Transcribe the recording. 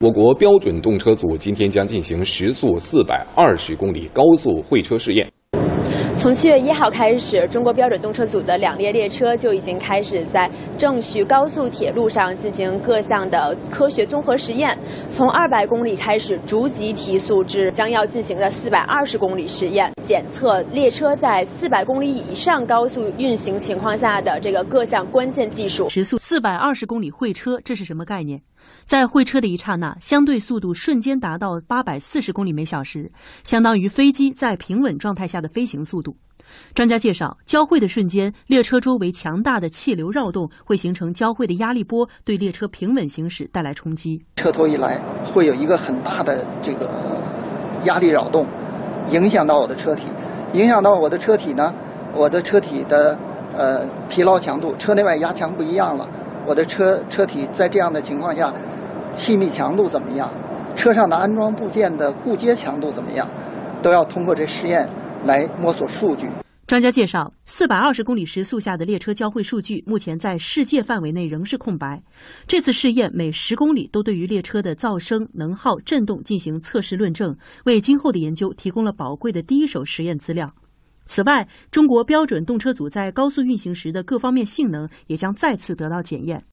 我国标准动车组今天将进行时速四百二十公里高速会车试验。从七月一号开始，中国标准动车组的两列列车就已经开始在郑徐高速铁路上进行各项的科学综合实验。从二百公里开始，逐级提速至将要进行的四百二十公里实验，检测列车在四百公里以上高速运行情况下的这个各项关键技术。时速四百二十公里会车，这是什么概念？在会车的一刹那，相对速度瞬间达到八百四十公里每小时，相当于飞机在平稳状态下的飞行速度。专家介绍，交汇的瞬间，列车周围强大的气流绕动会形成交汇的压力波，对列车平稳行驶带来冲击。车头一来，会有一个很大的这个压力扰动，影响到我的车体，影响到我的车体呢，我的车体的呃疲劳强度，车内外压强不一样了。我的车车体在这样的情况下，气密强度怎么样？车上的安装部件的固接强度怎么样？都要通过这实验来摸索数据。专家介绍，四百二十公里时速下的列车交汇数据，目前在世界范围内仍是空白。这次试验每十公里都对于列车的噪声、能耗、振动进行测试论证，为今后的研究提供了宝贵的第一手实验资料。此外，中国标准动车组在高速运行时的各方面性能也将再次得到检验。